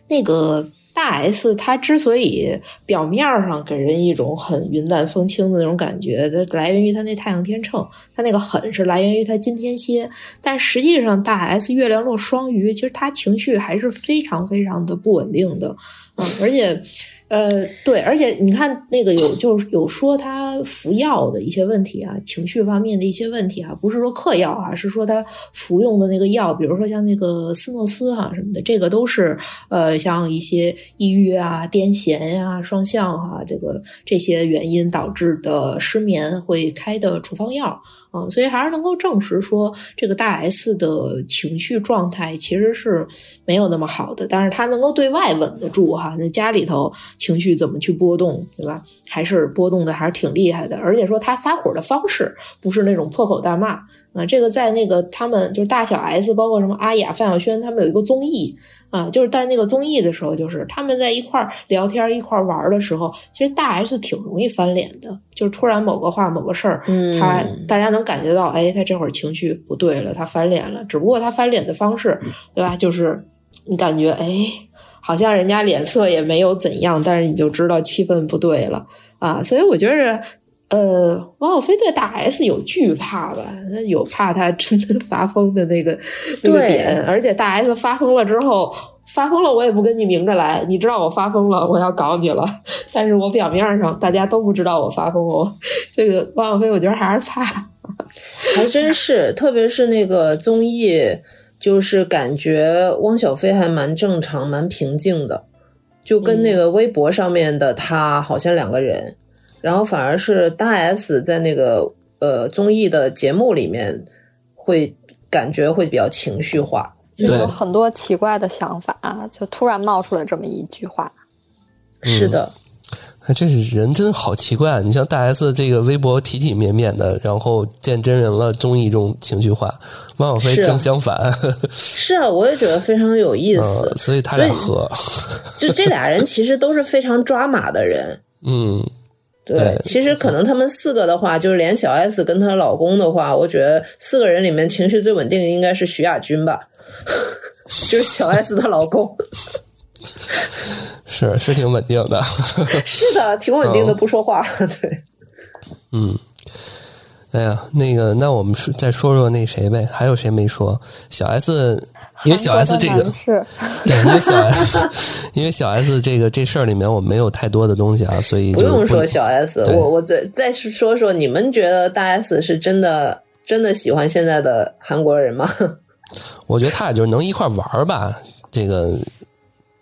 那个。大 S 她之所以表面上给人一种很云淡风轻的那种感觉，它来源于她那太阳天秤，她那个狠是来源于她金天蝎，但实际上大 S 月亮落双鱼，其实她情绪还是非常非常的不稳定的，嗯，而且。呃，对，而且你看那个有就是有说他服药的一些问题啊，情绪方面的一些问题啊，不是说嗑药啊，是说他服用的那个药，比如说像那个斯诺斯哈什么的，这个都是呃像一些抑郁啊、癫痫呀、双向哈这个这些原因导致的失眠会开的处方药。所以还是能够证实说，这个大 S 的情绪状态其实是没有那么好的，但是她能够对外稳得住哈。那家里头情绪怎么去波动，对吧？还是波动的还是挺厉害的。而且说她发火的方式不是那种破口大骂啊，这个在那个他们就是大小 S，包括什么阿雅、范晓萱他们有一个综艺。啊，就是在那个综艺的时候，就是他们在一块儿聊天、一块儿玩的时候，其实大 S 挺容易翻脸的。就是突然某个话、某个事儿，他大家能感觉到，哎，他这会儿情绪不对了，他翻脸了。只不过他翻脸的方式，对吧？就是你感觉，哎，好像人家脸色也没有怎样，但是你就知道气氛不对了啊。所以我觉得。呃，王小飞对大 S 有惧怕吧？他有怕他真的发疯的那个 那个点，而且大 S 发疯了之后，发疯了我也不跟你明着来，你知道我发疯了，我要搞你了。但是我表面上大家都不知道我发疯哦。这个王小飞，我觉得还是怕，还真是，特别是那个综艺，就是感觉汪小菲还蛮正常、蛮平静的，就跟那个微博上面的他好像两个人。然后反而是大 S 在那个呃综艺的节目里面，会感觉会比较情绪化，就有很多奇怪的想法，就突然冒出来这么一句话。是的，哎，这是人真好奇怪。你像大 S 这个微博体体面面的，然后见真人了，综艺中情绪化。汪小菲正相反。是啊，我也觉得非常有意思。所以他俩合，就这俩人其实都是非常抓马的人。嗯，对，其实可能他们四个的话，就是连小 S 跟她老公的话，我觉得四个人里面情绪最稳定的应该是徐亚军吧，就是小 S 的老公。是是挺稳定的，是的，挺稳定的，不说话。对，嗯。哎呀，那个，那我们说再说说那谁呗？还有谁没说？小 S，因为小 S 这个是，对，因为小 S，因为小 S 这个这事儿里面我没有太多的东西啊，所以不用说小 S。我我再再说说，你们觉得大 S 是真的真的喜欢现在的韩国人吗？我觉得他俩就是能一块玩吧。这个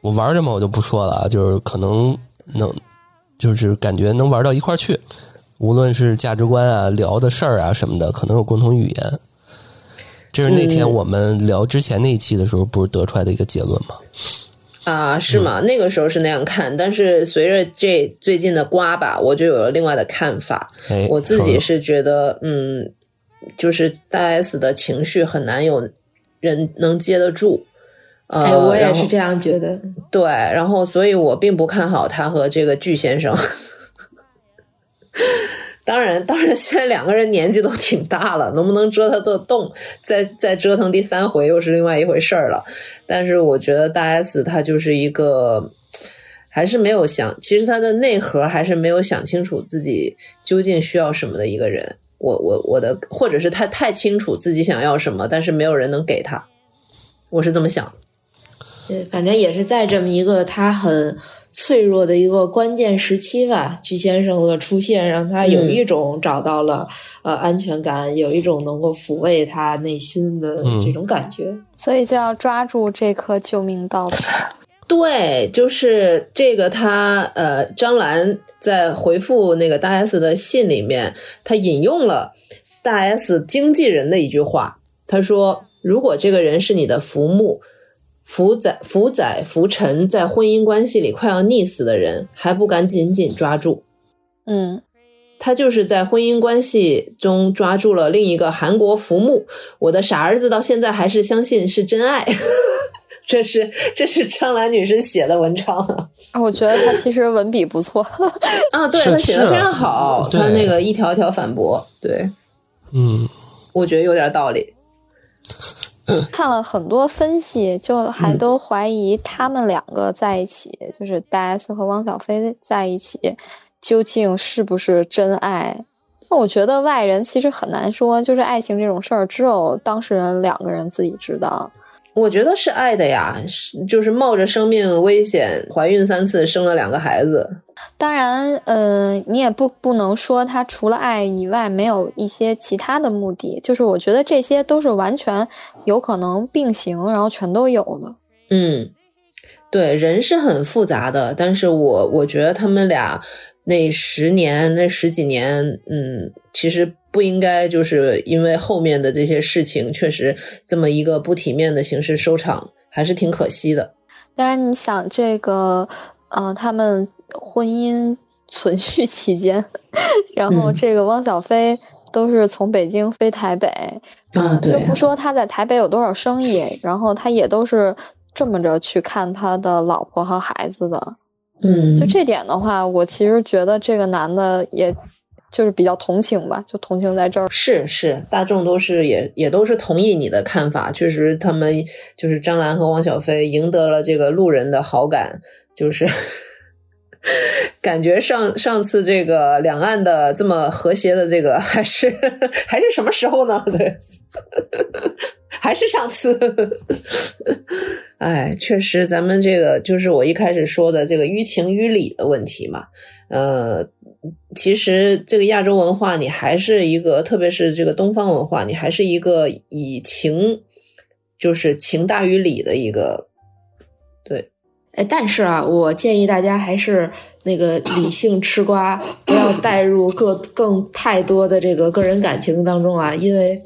我玩什么我就不说了，就是可能能，就是感觉能玩到一块去。无论是价值观啊、聊的事儿啊什么的，可能有共同语言。这是那天我们聊之前那一期的时候，不是得出来的一个结论吗？啊，是吗？那个时候是那样看，但是随着这最近的瓜吧，我就有了另外的看法。我自己是觉得，嗯，就是大 S 的情绪很难有人能接得住。哎，我也是这样觉得。对，然后所以我并不看好他和这个巨先生。当然，当然，现在两个人年纪都挺大了，能不能折腾得动，再再折腾第三回又是另外一回事儿了。但是我觉得大 S 她就是一个，还是没有想，其实她的内核还是没有想清楚自己究竟需要什么的一个人。我我我的，或者是他太清楚自己想要什么，但是没有人能给他。我是这么想。对，反正也是在这么一个他很。脆弱的一个关键时期吧，鞠先生的出现让他有一种找到了呃安全感，有一种能够抚慰他内心的这种感觉，所以就要抓住这颗救命稻草。对，就是这个。他呃，张兰在回复那个大 S 的信里面，他引用了大 S 经纪人的一句话，他说：“如果这个人是你的浮木。”浮载、浮载、浮沉，在婚姻关系里快要溺死的人，还不敢紧紧抓住。嗯，他就是在婚姻关系中抓住了另一个韩国浮木。我的傻儿子到现在还是相信是真爱。这是这是张兰女士写的文章啊。我觉得她其实文笔不错啊，对她写的非常好。她那个一条一条反驳，对，嗯，我觉得有点道理。看了很多分析，就还都怀疑他们两个在一起，就是大 S 和汪小菲在一起，究竟是不是真爱？那我觉得外人其实很难说，就是爱情这种事儿，只有当事人两个人自己知道。我觉得是爱的呀，就是冒着生命危险怀孕三次，生了两个孩子。当然，呃，你也不不能说他除了爱以外没有一些其他的目的。就是我觉得这些都是完全有可能并行，然后全都有的。嗯，对，人是很复杂的，但是我我觉得他们俩那十年那十几年，嗯，其实。不应该就是因为后面的这些事情，确实这么一个不体面的形式收场，还是挺可惜的。当然，你想这个，呃，他们婚姻存续期间，然后这个汪小菲都是从北京飞台北，啊，就不说他在台北有多少生意，然后他也都是这么着去看他的老婆和孩子的。嗯，就这点的话，我其实觉得这个男的也。就是比较同情吧，就同情在这儿。是是，大众都是也也都是同意你的看法。确实，他们就是张兰和汪小菲赢得了这个路人的好感，就是 感觉上上次这个两岸的这么和谐的这个还是还是什么时候呢？对，还是上次。哎，确实，咱们这个就是我一开始说的这个于情于理的问题嘛，呃。其实这个亚洲文化，你还是一个，特别是这个东方文化，你还是一个以情，就是情大于理的一个，对。哎，但是啊，我建议大家还是那个理性吃瓜，不要带入各更太多的这个个人感情当中啊，因为。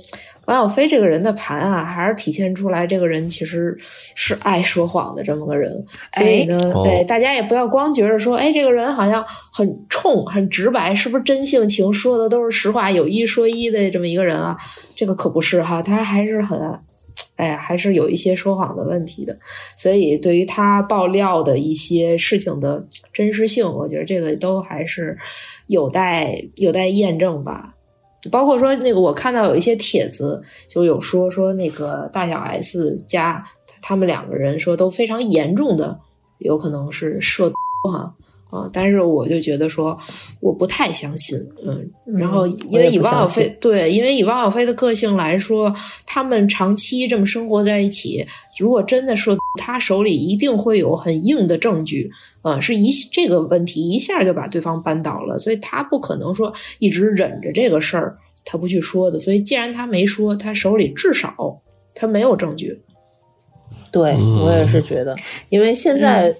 王小飞这个人的盘啊，还是体现出来这个人其实是爱说谎的这么个人。所以呢，对大家也不要光觉着说，哎，这个人好像很冲、很直白，是不是真性情，说的都是实话，有一说一的这么一个人啊？这个可不是哈，他还是很，哎，还是有一些说谎的问题的。所以对于他爆料的一些事情的。真实性，我觉得这个都还是有待有待验证吧。包括说那个，我看到有一些帖子就有说说那个大小 S 家他们两个人说都非常严重的，有可能是涉哈。啊，但是我就觉得说，我不太相信，嗯，然后因为以汪小菲对，因为以汪小菲的个性来说，他们长期这么生活在一起，如果真的说他手里一定会有很硬的证据，啊，是一这个问题一下就把对方扳倒了，所以他不可能说一直忍着这个事儿，他不去说的，所以既然他没说，他手里至少他没有证据。对我也是觉得，因为现在。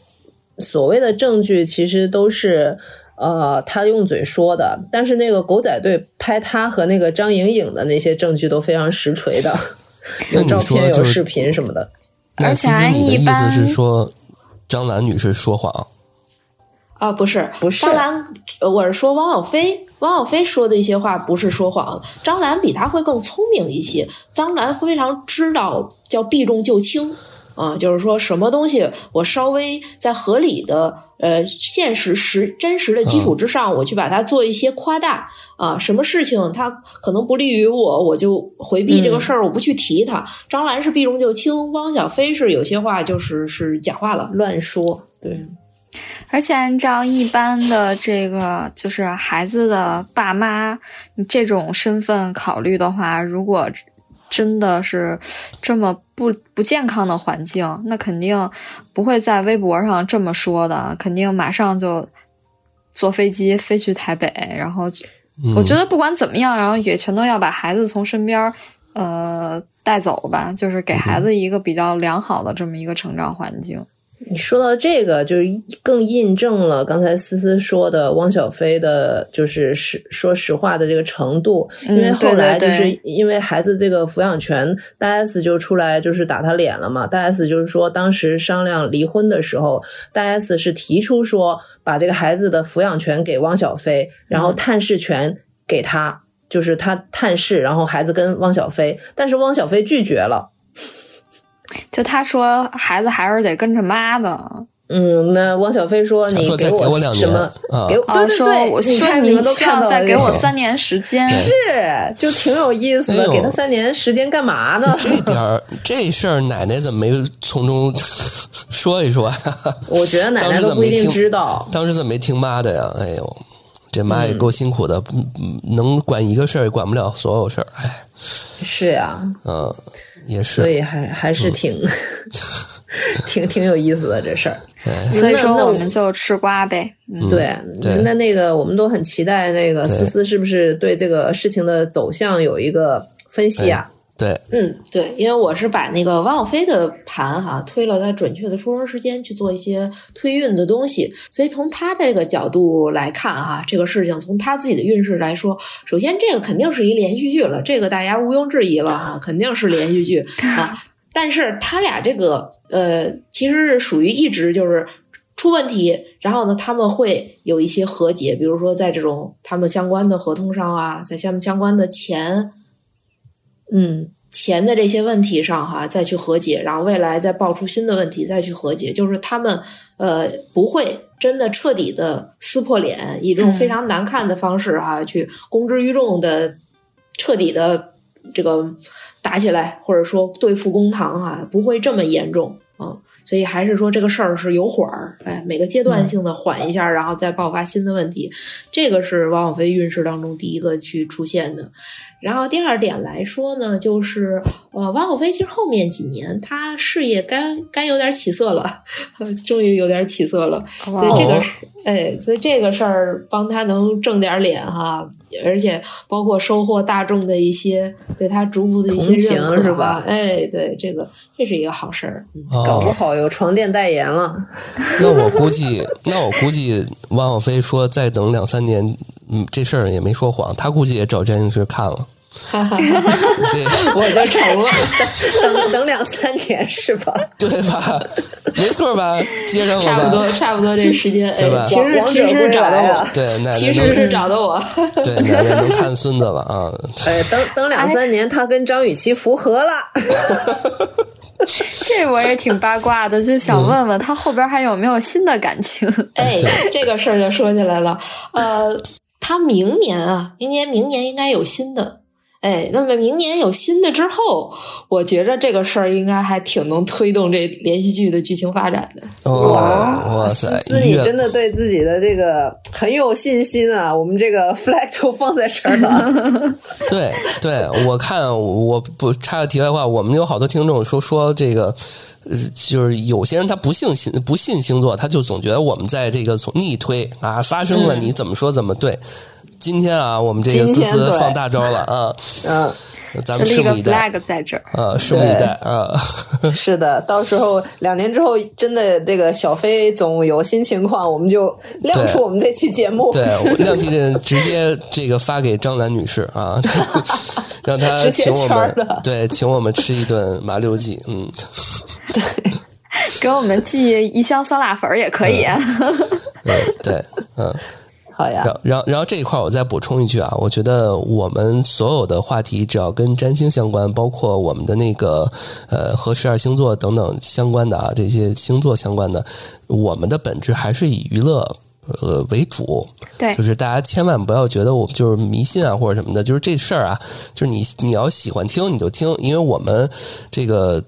所谓的证据其实都是，呃，他用嘴说的。但是那个狗仔队拍他和那个张颖颖的那些证据都非常实锤的，有照片、有视频什么的。那思思，你的意思是说张兰女士说谎？啊，不是，不是。张兰，我是说汪小菲，汪小菲说的一些话不是说谎。张兰比他会更聪明一些，张兰非常知道叫避重就轻。啊，就是说什么东西，我稍微在合理的、呃现实、实真实的基础之上，我去把它做一些夸大啊。什么事情它可能不利于我，我就回避这个事儿，我不去提它。张兰是避重就轻，汪小菲是有些话就是是假话了，乱说。对，而且按照一般的这个就是孩子的爸妈这种身份考虑的话，如果。真的是这么不不健康的环境，那肯定不会在微博上这么说的，肯定马上就坐飞机飞去台北，然后我觉得不管怎么样，然后也全都要把孩子从身边呃带走吧，就是给孩子一个比较良好的这么一个成长环境。你说到这个，就是更印证了刚才思思说的汪小菲的，就是实说实话的这个程度。因为后来就是因为孩子这个抚养权，大 S 就出来就是打他脸了嘛。大 S 就是说，当时商量离婚的时候，大 S 是提出说把这个孩子的抚养权给汪小菲，然后探视权给他，就是他探视，然后孩子跟汪小菲，但是汪小菲拒绝了。就他说，孩子还是得跟着妈的。嗯，那汪小菲说：“你给我什么？给我对对对，我说你们都看到再给我三年时间，是就挺有意思的。给他三年时间干嘛呢？这点儿 这事儿，奶奶怎么没从中 说一说？我觉得奶奶都不一定知道。当时怎么没听妈的呀？哎呦，这妈也够辛苦的，能管一个事儿也管不了所有事儿。哎，是呀，嗯。也是，所以还还是挺 挺挺有意思的这事儿。所以说，我们就吃瓜呗。对，那那个我们都很期待，那个思思是不是对这个事情的走向有一个分析啊？对，嗯，对，因为我是把那个汪小菲的盘哈推了他准确的出生时间去做一些推运的东西，所以从他的这个角度来看哈，这个事情从他自己的运势来说，首先这个肯定是一连续剧了，这个大家毋庸置疑了哈，肯定是连续剧 啊。但是他俩这个呃，其实是属于一直就是出问题，然后呢，他们会有一些和解，比如说在这种他们相关的合同上啊，在相相关的钱。嗯，钱的这些问题上哈，再去和解，然后未来再爆出新的问题再去和解，就是他们呃不会真的彻底的撕破脸，以这种非常难看的方式哈去公之于众的彻底的这个打起来，或者说对付公堂哈，不会这么严重啊。所以还是说这个事儿是有缓儿，哎，每个阶段性的缓一下，然后再爆发新的问题，这个是王小飞运势当中第一个去出现的。然后第二点来说呢，就是呃，王小飞其实后面几年他事业该该有点起色了，终于有点起色了，所以这个是哎，所以这个事儿帮他能挣点脸哈。而且包括收获大众的一些对他逐步的一些认可，是吧？哎，对，这个这是一个好事儿，搞不好有床垫代言了。那我估计，那我估计，汪小菲说再等两三年，嗯，这事儿也没说谎，他估计也找詹女士看了。哈哈，这我就成了，等等两三年是吧？对吧？没错吧？接上了差不多，差不多这时间，对吧？其实其实找到我，对，其实是找到我，对，奶奶能看孙子了啊！哎，等等两三年，他跟张雨绮复合了。这我也挺八卦的，就想问问他后边还有没有新的感情？哎，这个事儿就说起来了。呃，他明年啊，明年明年应该有新的。哎，那么明年有新的之后，我觉着这个事儿应该还挺能推动这连续剧的剧情发展的。哇哇塞！那你真的对自己的这个很有信心啊！我们这个 flag 都放在这儿了。对对，我看我不插个题外话，我们有好多听众说说这个，就是有些人他不信星不信星座，他就总觉得我们在这个从逆推啊，发生了你怎么说怎么对。今天啊，我们这个思思放大招了 啊！嗯，咱们拭目以待。flag 在这儿啊，拭目以待啊！是的，到时候两年之后，真的这个小飞总有新情况，我们就亮出我们这期节目。对，亮起的直接这个发给张兰女士啊，让她请我们对，请我们吃一顿麻六记。嗯，对，给我们寄一箱酸辣粉也可以。对对，嗯。好呀，然后然后这一块我再补充一句啊，我觉得我们所有的话题只要跟占星相关，包括我们的那个呃和十二星座等等相关的啊，这些星座相关的，我们的本质还是以娱乐呃为主。对，就是大家千万不要觉得我们就是迷信啊或者什么的，就是这事儿啊，就是你你要喜欢听你就听，因为我们这个。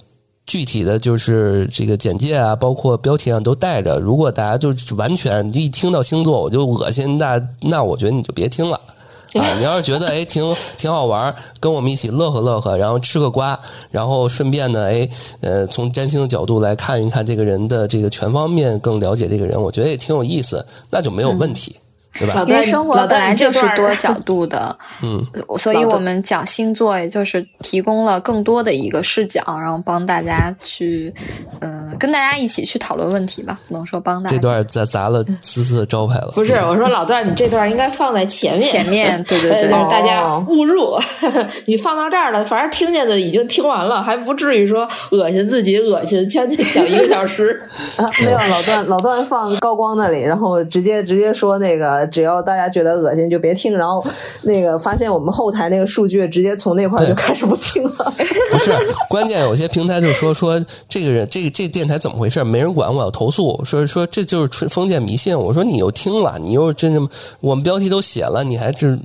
具体的就是这个简介啊，包括标题上都带着。如果大家就完全一听到星座我就恶心，那那我觉得你就别听了 啊！你要是觉得哎挺挺好玩，跟我们一起乐呵乐呵，然后吃个瓜，然后顺便呢哎呃从占星的角度来看一看这个人的这个全方面更了解这个人，我觉得也挺有意思，那就没有问题。对吧？因为生活本来就是多角度的，嗯，所以我们讲星座，也就是提供了更多的一个视角，然后帮大家去，嗯，跟大家一起去讨论问题吧。不能说帮大家。这段砸砸了思思的招牌了。不是，我说老段，你这段应该放在前面，前面，对对 对，大家误入。你放到这儿了，反正听见的已经听完了，还不至于说恶心自己，恶心将近小一个小时。啊，没有，老段，老段放高光那里，然后直接直接说那个。只要大家觉得恶心，就别听。然后那个发现我们后台那个数据，直接从那块就开始不听了。不是，关键有些平台就说说这个人，这这电台怎么回事？没人管，我要投诉。说说这就是纯封建迷信。我说你又听了，你又真什么？我们标题都写了，你还这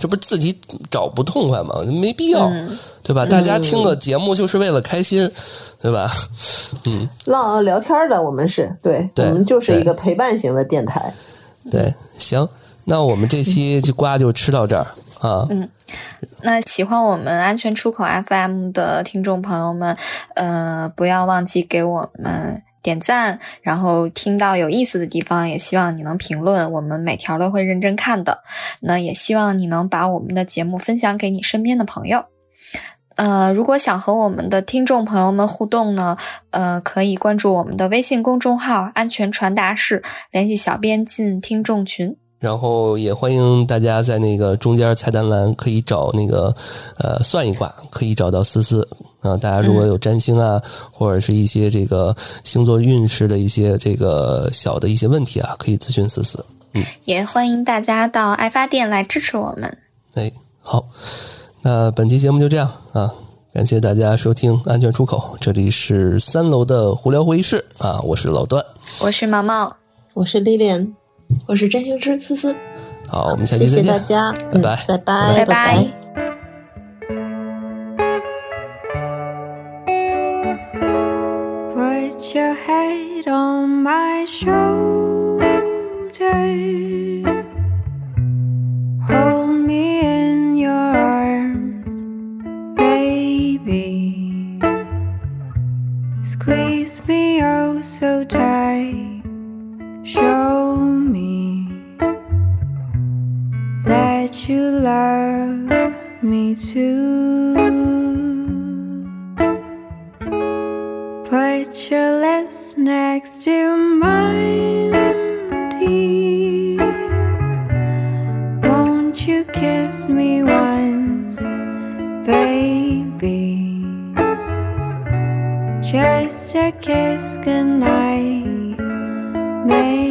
这不是自己找不痛快吗？没必要，对吧？大家听个节目就是为了开心，对吧？嗯，浪聊天的，我们是对，我们就是一个陪伴型的电台。对，行，那我们这期就瓜就吃到这儿啊。嗯，那喜欢我们安全出口 FM 的听众朋友们，呃，不要忘记给我们点赞，然后听到有意思的地方，也希望你能评论，我们每条都会认真看的。那也希望你能把我们的节目分享给你身边的朋友。呃，如果想和我们的听众朋友们互动呢，呃，可以关注我们的微信公众号“安全传达室”，联系小编进听众群。然后也欢迎大家在那个中间菜单栏可以找那个呃算一卦，可以找到思思啊。大家如果有占星啊，或者是一些这个星座运势的一些这个小的一些问题啊，可以咨询思思。嗯，也欢迎大家到爱发电来支持我们。哎，好。那本期节目就这样啊，感谢大家收听《安全出口》，这里是三楼的胡聊会议室啊，我是老段，我是毛毛，我是丽莲，我是占星师思思。好，我们下期再见，谢谢大家，拜拜，拜拜，拜拜。Squeeze me oh so tight. Show me that you love me too. Put your lips next to mine, dear. Won't you kiss me once, baby? Just a kiss goodnight, maybe